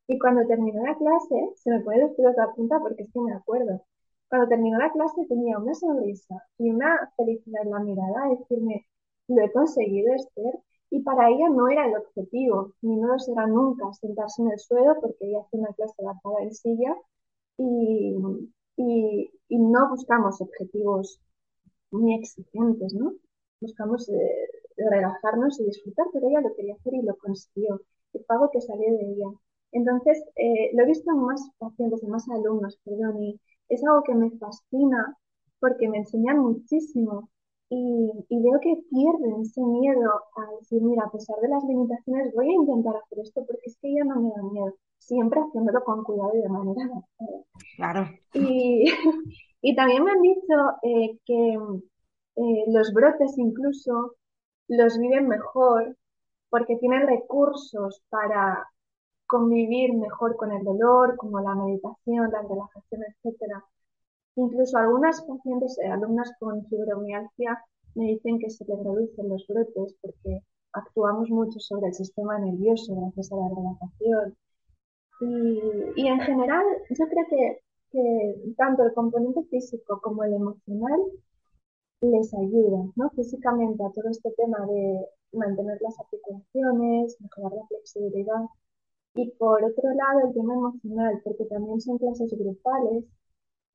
Y cuando terminó la clase, se me puede decir otra punta porque es que me acuerdo. Cuando terminó la clase tenía una sonrisa y una felicidad en la mirada, decirme, lo he conseguido, Esther. Y para ella no era el objetivo, ni no lo será nunca, sentarse en el suelo porque ella hace una clase adaptada en silla y, y, y no buscamos objetivos muy exigentes, ¿no? Buscamos eh, relajarnos y disfrutar, pero ella lo quería hacer y lo consiguió. El pago que salió de ella. Entonces, eh, lo he visto en más pacientes, en más alumnos, perdón, y es algo que me fascina porque me enseñan muchísimo y, y, veo que pierden ese miedo a decir, mira, a pesar de las limitaciones, voy a intentar hacer esto porque es que ya no me da miedo, siempre haciéndolo con cuidado y de manera Claro. Y, y también me han dicho eh, que eh, los brotes incluso los viven mejor porque tienen recursos para convivir mejor con el dolor, como la meditación, la relajación, etcétera. Incluso algunas pacientes, eh, alumnas con fibromialgia, me dicen que se les reducen los brotes porque actuamos mucho sobre el sistema nervioso gracias a la relajación. Y, en general, yo creo que tanto el componente físico como el emocional les ayuda, ¿no? Físicamente a todo este tema de mantener las articulaciones, mejorar la flexibilidad. Y por otro lado, el tema emocional, porque también son clases grupales.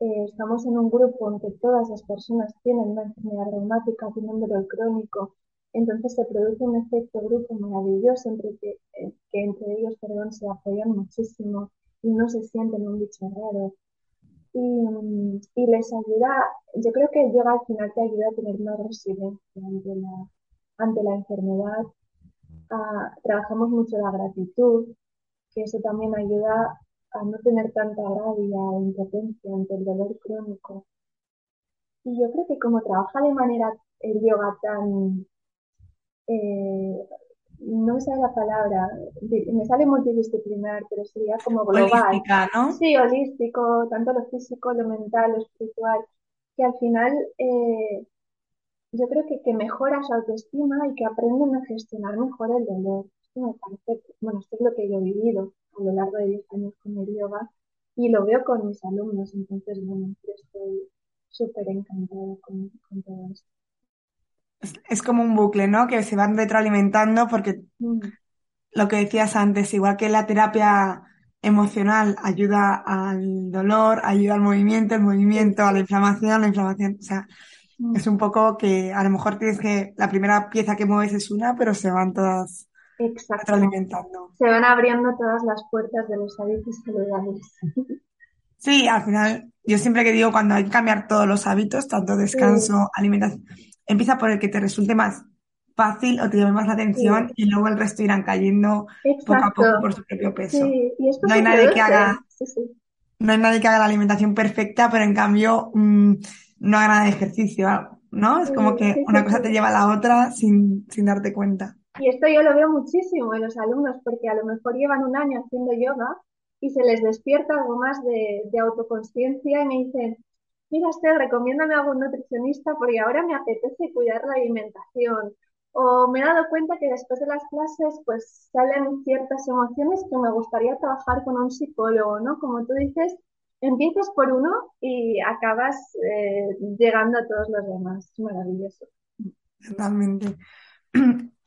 Eh, estamos en un grupo en que todas las personas tienen una enfermedad reumática, tienen dolor crónico. Entonces se produce un efecto grupo maravilloso entre que, eh, que entre ellos perdón, se apoyan muchísimo y no se sienten un bicho raro y, y, les ayuda, yo creo que el yoga al final te ayuda a tener más resiliencia ante la, ante la enfermedad. Ah, trabajamos mucho la gratitud, que eso también ayuda a no tener tanta rabia o impotencia ante el dolor crónico. Y yo creo que como trabaja de manera el yoga tan eh, no me sale la palabra, me sale multidisciplinar, pero sería como global. Holística, ¿no? Sí, holístico, tanto lo físico, lo mental, lo espiritual, que al final eh, yo creo que, que mejora su autoestima y que aprenden a gestionar mejor el dolor. Me parece, bueno, esto es lo que yo he vivido a lo largo de 10 años con el yoga y lo veo con mis alumnos, entonces, bueno, yo estoy súper encantada con, con todo esto es, como un bucle, ¿no? Que se van retroalimentando porque mm. lo que decías antes, igual que la terapia emocional ayuda al dolor, ayuda al movimiento, el movimiento a la inflamación, la inflamación, o sea, mm. es un poco que a lo mejor tienes que, la primera pieza que mueves es una, pero se van todas retroalimentando. Se van abriendo todas las puertas de los hábitos saludables. Sí, al final, yo siempre que digo cuando hay que cambiar todos los hábitos, tanto descanso, alimentación, empieza por el que te resulte más fácil o te llame más la atención y luego el resto irán cayendo poco a poco por su propio peso. no hay nadie que haga no hay nadie que haga la alimentación perfecta, pero en cambio mm, no haga nada de ejercicio, ¿no? Es como que una cosa te lleva a la otra sin, sin darte cuenta. Y esto yo lo veo muchísimo en los alumnos, porque a lo mejor llevan un año haciendo yoga y se les despierta algo más de, de autoconsciencia y me dicen, mira, Esther, recomiéndame a algún nutricionista porque ahora me apetece cuidar la alimentación. O me he dado cuenta que después de las clases, pues salen ciertas emociones que me gustaría trabajar con un psicólogo, ¿no? Como tú dices, empiezas por uno y acabas eh, llegando a todos los demás. Maravilloso. Totalmente.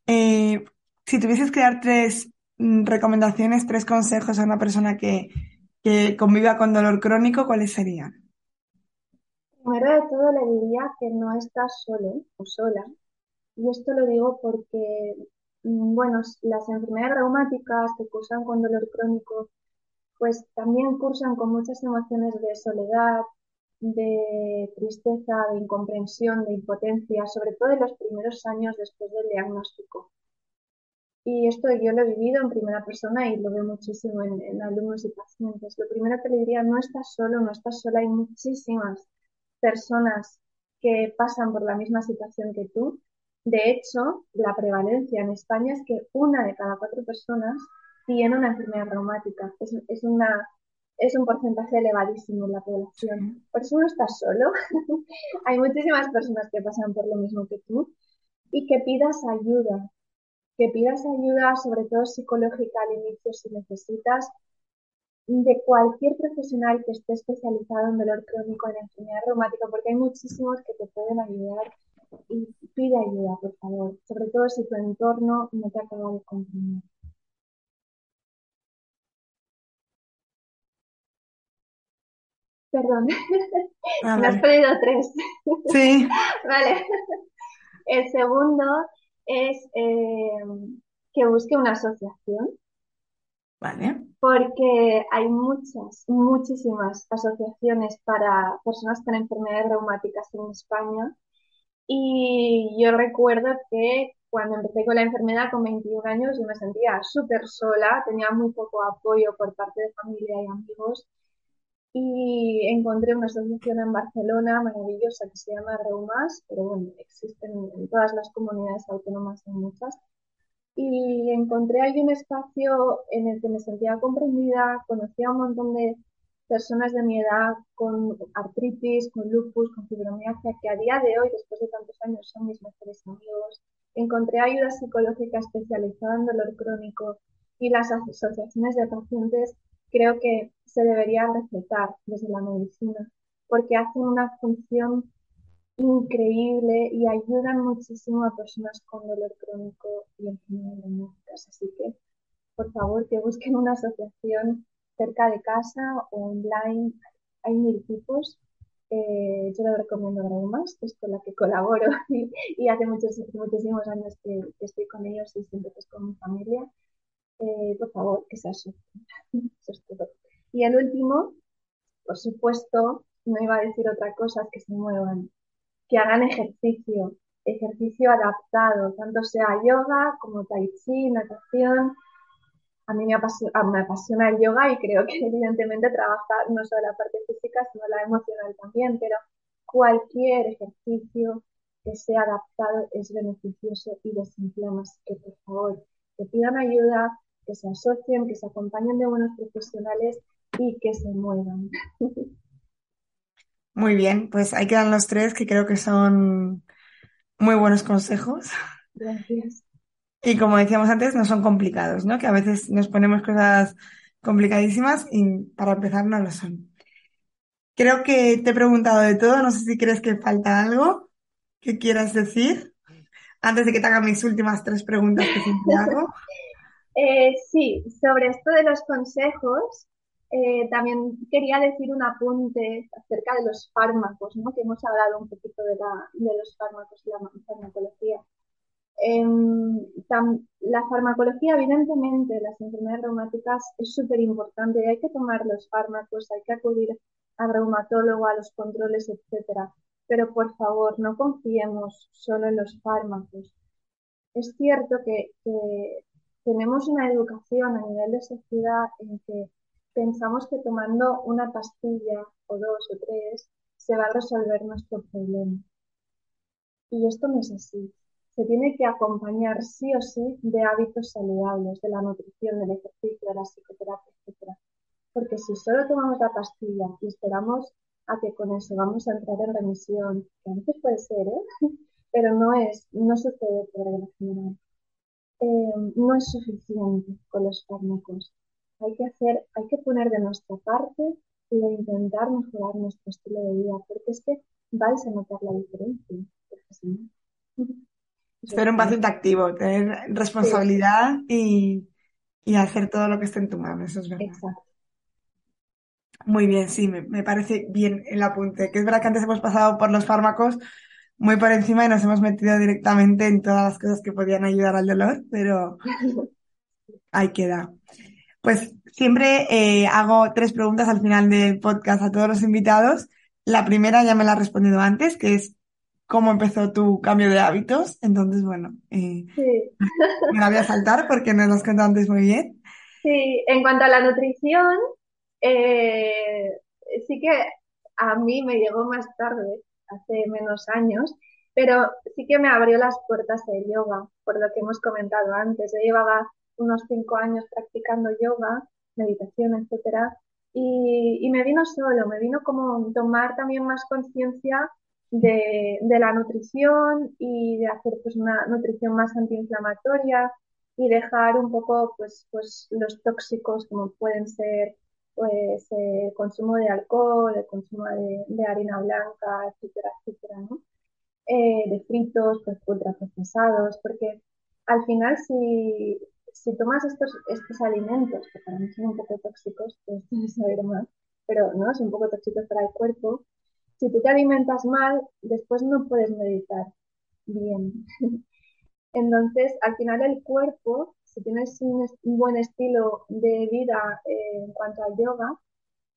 Eh, si tuvieses que dar tres mm, recomendaciones, tres consejos a una persona que, que conviva con dolor crónico, ¿cuáles serían? Primero de todo le diría que no estás solo o sola. Y esto lo digo porque, mm, bueno, las enfermedades reumáticas que cursan con dolor crónico, pues también cursan con muchas emociones de soledad, de tristeza, de incomprensión, de impotencia, sobre todo en los primeros años después del diagnóstico. Y esto yo lo he vivido en primera persona y lo veo muchísimo en, alumnos y pacientes. Lo primero que le diría, no estás solo, no estás sola, hay muchísimas personas que pasan por la misma situación que tú. De hecho, la prevalencia en España es que una de cada cuatro personas tiene una enfermedad reumática. Es, una, es un porcentaje elevadísimo en la población. Por eso no estás solo. Hay muchísimas personas que pasan por lo mismo que tú y que pidas ayuda. Que pidas ayuda, sobre todo psicológica al inicio si necesitas, de cualquier profesional que esté especializado en dolor crónico, en enfermedad reumática, porque hay muchísimos que te pueden ayudar y pide ayuda, por favor, sobre todo si tu entorno no te acaba de comprender. Perdón, Ah, me has vale. pedido tres. Sí, Vale. El segundo es eh, que busque una asociación, vale. porque hay muchas, muchísimas asociaciones para personas con enfermedades reumáticas en España. Y yo recuerdo que cuando empecé con la enfermedad con 21 años yo me sentía súper sola, tenía muy poco apoyo por parte de familia y amigos y encontré una asociación en Barcelona maravillosa que se llama Reumas, pero bueno, existen en todas las comunidades autónomas, en muchas. Y encontré ahí un espacio en el que me sentía comprendida, conocía a un montón de personas de mi edad con artritis, con lupus, con fibromialgia, que a día de hoy, después de tantos años, son mis mejores amigos. Encontré ayuda psicológica especializada en dolor crónico y las asociaciones de pacientes creo que se debería respetar desde la medicina, porque hacen una función increíble y ayudan muchísimo a personas con dolor crónico y enfermedades. Así que, por favor, que busquen una asociación cerca de casa o online. Hay mil tipos. Eh, yo lo recomiendo a Reumas, que es con la que colaboro y, hace muchos, muchísimos años que, estoy con ellos y siempre con mi familia. Eh, por favor, que se asocien. Eso es todo. Y el último, por supuesto, no iba a decir otra cosa, que se muevan, que hagan ejercicio, ejercicio adaptado, tanto sea yoga como tai chi, natación. A mí me apasiona, apasiona el yoga y creo que evidentemente trabaja no solo la parte física, sino la emocional también, pero cualquier ejercicio que sea adaptado es beneficioso y desinflama. Que por favor, que pidan ayuda, que se asocien, que se acompañen de buenos profesionales y que se muevan. Muy bien, pues ahí quedan los tres que creo que son muy buenos consejos. Gracias. Y como decíamos antes, no son complicados, ¿no? Que a veces nos ponemos cosas complicadísimas y para empezar no lo son. Creo que te he preguntado de todo, no sé si crees que falta algo que quieras decir antes de que te haga mis últimas tres preguntas que siempre hago. eh, sí, sobre esto de los consejos, eh, también quería decir un apunte acerca de los fármacos, ¿no? que hemos hablado un poquito de, la, de los fármacos y la farmacología. Eh, tam, la farmacología, evidentemente, las enfermedades reumáticas es súper importante. Hay que tomar los fármacos, hay que acudir al reumatólogo, a los controles, etcétera. Pero por favor, no confiemos solo en los fármacos. Es cierto que, que tenemos una educación a nivel de sociedad en que pensamos que tomando una pastilla o dos o tres se va a resolver nuestro problema. Y esto no es así. Se tiene que acompañar sí o sí de hábitos saludables, de la nutrición, del ejercicio, de la psicoterapia, etc. Porque si solo tomamos la pastilla y esperamos a que con eso vamos a entrar en remisión, que a puede ser, ¿eh? pero no es, no sucede por regla general. Eh, no es suficiente con los fármacos hay que hacer, hay que poner de nuestra parte y de intentar mejorar nuestro estilo de vida, porque es que vais a notar la diferencia. Ser un paciente activo, tener responsabilidad y, y, hacer todo lo que esté en tu mano, eso es verdad. Exacto. Muy bien, sí, me, me, parece bien el apunte. Que es verdad que antes hemos pasado por los fármacos muy por encima y nos hemos metido directamente en todas las cosas que podían ayudar al dolor, pero ahí queda. Pues siempre eh, hago tres preguntas al final del podcast a todos los invitados. La primera ya me la he respondido antes, que es cómo empezó tu cambio de hábitos. Entonces, bueno, eh, me la voy a saltar porque nos lo has contado antes muy bien. Sí, en cuanto a la nutrición, eh, sí que a mí me llegó más tarde, hace menos años, pero sí que me abrió las puertas el yoga, por lo que hemos comentado antes. Yo llevaba unos cinco años practicando yoga, meditación, etcétera, y, y me vino solo, me vino como tomar también más conciencia de, de, la nutrición y de hacer pues una nutrición más antiinflamatoria y dejar un poco pues, pues los tóxicos como pueden ser pues el consumo de alcohol, el consumo de, de harina blanca, etcétera, etcétera, ¿no? Eh, de fritos, pues ultraprocesados, porque al final si, si tomas estos, estos alimentos, que para mí son un poco tóxicos, pues tienes saber más, pero no, son un poco tóxicos para el cuerpo, si tú te alimentas mal, después no puedes meditar bien. Entonces, al final el cuerpo, si tienes un, buen estilo de vida eh, en cuanto al yoga,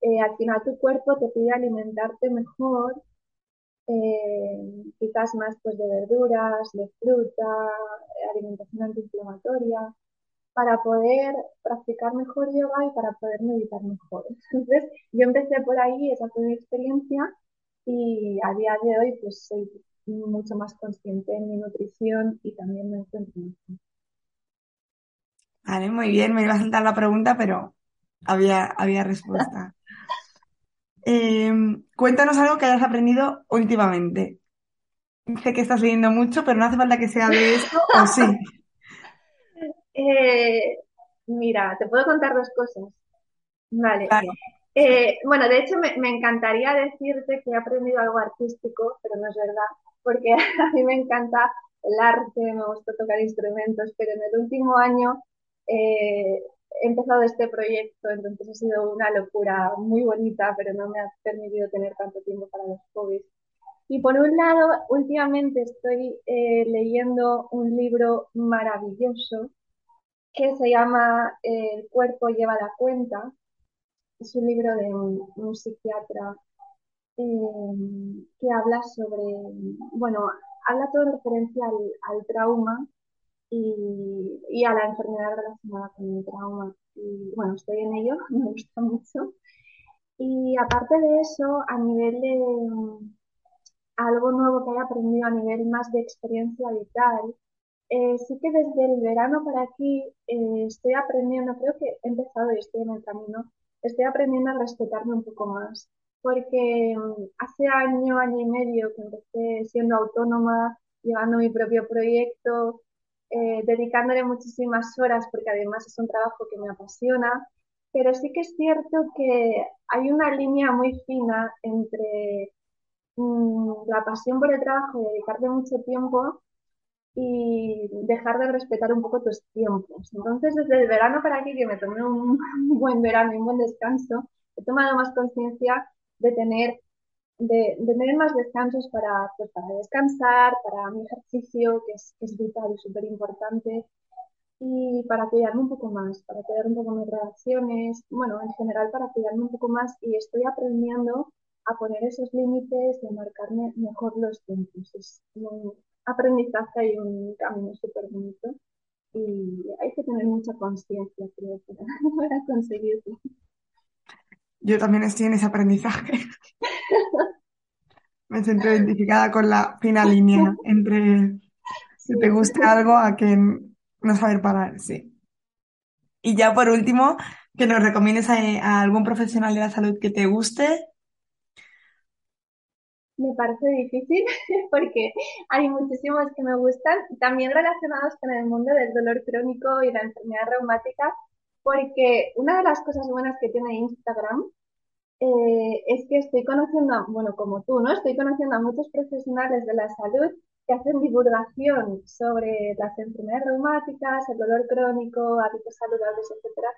eh, al final tu cuerpo te pide alimentarte mejor, eh, quizás más pues de verduras, de fruta, alimentación antiinflamatoria, para poder practicar mejor yoga y para poder meditar mejor. Entonces, yo empecé por ahí, esa fue mi experiencia, y a día de hoy pues soy mucho más consciente en mi nutrición y también me encuentro mejor. Vale, muy bien, me iba a saltar la pregunta, pero había, había respuesta. Em, cuéntanos algo que hayas aprendido últimamente. Sé que estás leyendo mucho, pero no hace falta que sea de esto, ¿o sí? Eh, mira, te puedo contar dos cosas. Vale. Eh, bueno, de hecho me, encantaría decirte que he aprendido algo artístico, pero no es verdad, porque a mí me encanta el arte, me gusta tocar instrumentos, pero en el último año eh, he empezado este proyecto, entonces ha sido una locura muy bonita, pero no me ha permitido tener tanto tiempo para los hobbies. Y por un lado, últimamente estoy eh, leyendo un libro maravilloso que se llama El cuerpo lleva la cuenta. Es un libro de un, psiquiatra eh, que habla sobre, bueno, habla todo en referencia al trauma y, a la enfermedad relacionada con el trauma. Y bueno, estoy en ello, me gusta mucho. Y aparte de eso, a nivel de mm, algo nuevo que haya aprendido a nivel más de experiencia vital, eh, sí que desde el verano para aquí eh, estoy aprendiendo, creo que he empezado y estoy en el camino, estoy aprendiendo a respetarme un poco más. Porque mm, hace año, año y medio que empecé siendo autónoma, llevando mi propio proyecto, eh, dedicándole muchísimas horas porque además es un trabajo que me apasiona, pero sí que es cierto que hay una línea muy fina entre mm, la pasión por el trabajo y dedicarle mucho tiempo y dejar de respetar un poco tus tiempos. Entonces, desde el verano para aquí, que me tomé un, buen verano y un buen descanso, he tomado más conciencia de tener de, tener más descansos para, pues, para descansar, para mi ejercicio, que es, vital y súper importante, y para cuidarme un poco más, para cuidar un poco mis relaciones, bueno, en general para cuidarme un poco más y estoy aprendiendo a poner esos límites y a marcarme mejor los tiempos. Es un aprendizaje y un camino súper bonito y hay que tener mucha conciencia, creo, para, para conseguirlo. Yo también estoy en ese aprendizaje. Me siento identificada con la fina línea entre si te gusta algo a que no saber parar, sí. Y ya por último, que nos recomiendes a, algún profesional de la salud que te guste. Me parece difícil porque hay muchísimos que me gustan, también relacionados con el mundo del dolor crónico y la enfermedad reumática, porque una de las cosas buenas que tiene Instagram eh, es que estoy conociendo, bueno, como tú, ¿no? Estoy conociendo a muchos profesionales de la salud que hacen divulgación sobre las enfermedades reumáticas, el dolor crónico, hábitos saludables, etcétera,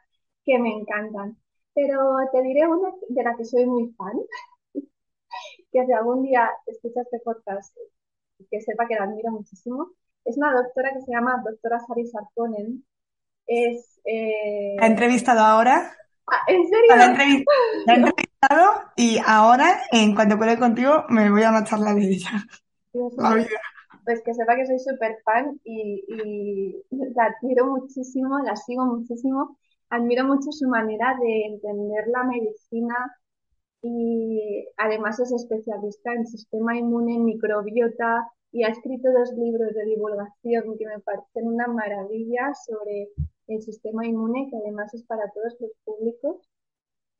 que me encantan. Pero te diré una de la que soy muy fan, que si algún día escuchas este podcast, que sepa que la admiro muchísimo. Es una doctora que se llama doctora Sari Sarkonen. Es, eh... ¿Ha entrevistado ahora? Ah, ¿En serio? La, he entrevistado y ahora, en cuanto pueda contigo, me voy a una charla de ella. Pues que sepa que soy súper fan y, y la admiro muchísimo, la sigo muchísimo. Admiro mucho su manera de entender la medicina y además es especialista en sistema inmune, microbiota y ha escrito dos libros de divulgación que me parecen una maravilla sobre el sistema inmune, que además es para todos los públicos.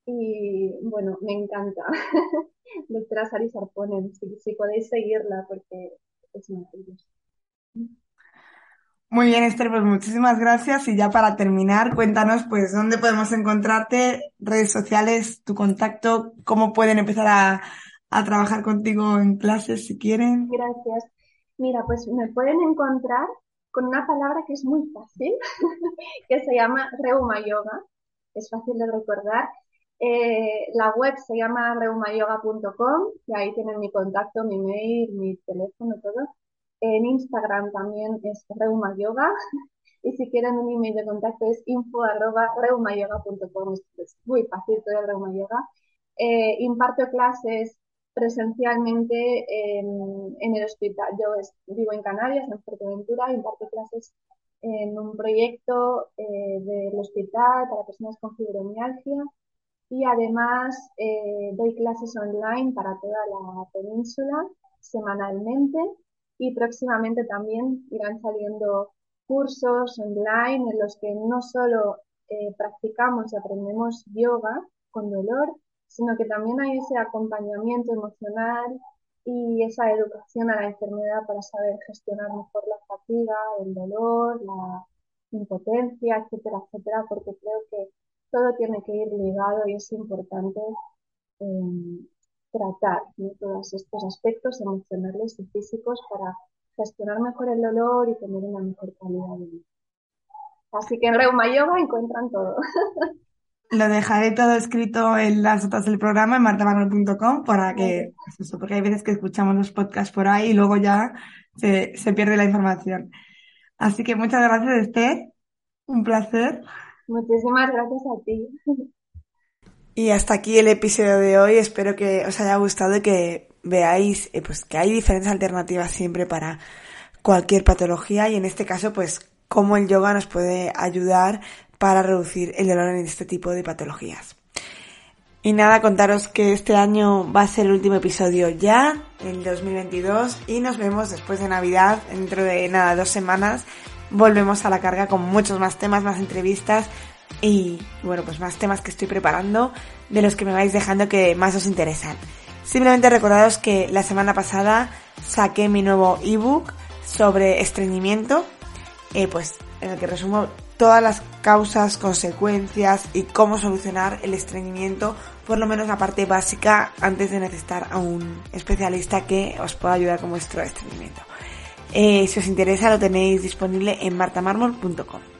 Y bueno, me encanta. Doctora Sari Sarponen, si, si podéis seguirla porque es maravillosa. Muy bien, Esther, pues muchísimas gracias. Y ya para terminar, cuéntanos, pues, dónde podemos encontrarte, redes sociales, tu contacto, cómo pueden empezar a, trabajar contigo en clases si quieren. Gracias. Mira, pues me pueden encontrar con una palabra que es muy fácil, que se llama Reuma Yoga. Es fácil de recordar. Eh, la web se llama reumayoga.com y ahí tienen mi contacto, mi mail, mi teléfono, todo. En Instagram también es Reuma Yoga. Y si quieren un email de contacto es info.reumayoga.com. Es muy fácil todo el Reuma Yoga. Eh, imparto clases presencialmente en, en, el hospital. Yo vivo en Canarias, en Fuerteventura, imparto clases en un proyecto eh, del hospital para personas con fibromialgia y además eh, doy clases online para toda la península semanalmente y próximamente también irán saliendo cursos online en los que no solo eh, practicamos y aprendemos yoga con dolor, sino que también hay ese acompañamiento emocional y esa educación a la enfermedad para saber gestionar mejor la fatiga, el dolor, la impotencia, etcétera, etcétera, porque creo que todo tiene que ir ligado y es importante eh, tratar todos estos aspectos emocionales y físicos para gestionar mejor el dolor y tener una mejor calidad de vida. Así que en Reuma Yoga encuentran todo. Lo dejaré todo escrito en las notas del programa en martabanol.com para que, eso, porque hay veces que escuchamos los podcasts por ahí y luego ya se, se pierde la información. Así que muchas gracias, Esther. Un placer. Muchísimas gracias a ti. Y hasta aquí el episodio de hoy. Espero que os haya gustado y que veáis eh, pues que hay diferentes alternativas siempre para cualquier patología y en este caso pues cómo el yoga nos puede ayudar para reducir el dolor en este tipo de patologías. Y nada, contaros que este año va a ser el último episodio ya, el 2022, y nos vemos después de Navidad, dentro de nada, dos semanas. Volvemos a la carga con muchos más temas, más entrevistas y, bueno, pues más temas que estoy preparando de los que me vais dejando que más os interesan. Simplemente recordaros que la semana pasada saqué mi nuevo ebook sobre estreñimiento, eh, pues en el que resumo todas las causas, consecuencias y cómo solucionar el estreñimiento, por lo menos la parte básica, antes de necesitar a un especialista que os pueda ayudar con vuestro estreñimiento. Eh, si os interesa lo tenéis disponible en martamarmol.com.